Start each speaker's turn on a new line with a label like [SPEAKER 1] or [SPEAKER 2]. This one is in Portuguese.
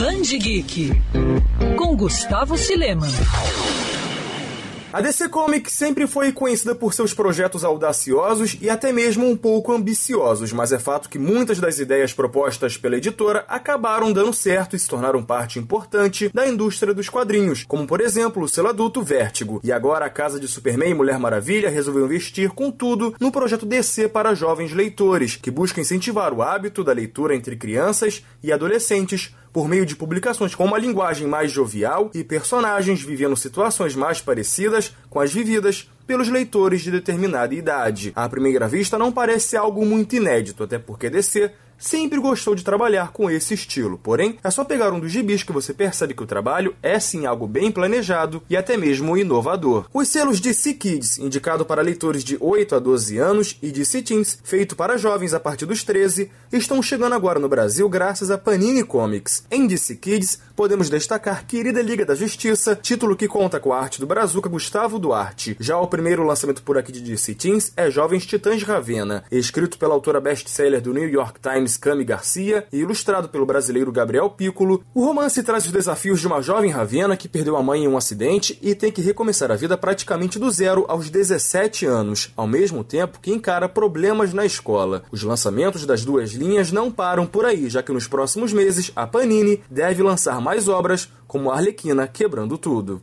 [SPEAKER 1] Band Geek com Gustavo Silema.
[SPEAKER 2] A DC Comics sempre foi conhecida por seus projetos audaciosos e até mesmo um pouco ambiciosos, mas é fato que muitas das ideias propostas pela editora acabaram dando certo e se tornaram parte importante da indústria dos quadrinhos, como por exemplo o selo adulto Vértigo. E agora a casa de Superman e Mulher Maravilha resolveu investir com tudo no projeto DC para jovens leitores, que busca incentivar o hábito da leitura entre crianças e adolescentes por meio de publicações com uma linguagem mais jovial e personagens vivendo situações mais parecidas com as vividas pelos leitores de determinada idade. À primeira vista, não parece algo muito inédito, até porque DC sempre gostou de trabalhar com esse estilo. Porém, é só pegar um dos gibis que você percebe que o trabalho é sim algo bem planejado e até mesmo inovador. Os selos DC Kids, indicado para leitores de 8 a 12 anos, e DC Teens, feito para jovens a partir dos 13, estão chegando agora no Brasil graças a Panini Comics. Em DC Kids, podemos destacar Querida Liga da Justiça, título que conta com a arte do Brazuca Gustavo Duarte. Já o primeiro lançamento por aqui de DC Teens é Jovens Titãs Ravena, escrito pela autora best-seller do New York Times James Cami Garcia e ilustrado pelo brasileiro Gabriel Piccolo, o romance traz os desafios de uma jovem Ravena que perdeu a mãe em um acidente e tem que recomeçar a vida praticamente do zero aos 17 anos, ao mesmo tempo que encara problemas na escola. Os lançamentos das duas linhas não param por aí, já que nos próximos meses a Panini deve lançar mais obras como Arlequina Quebrando Tudo.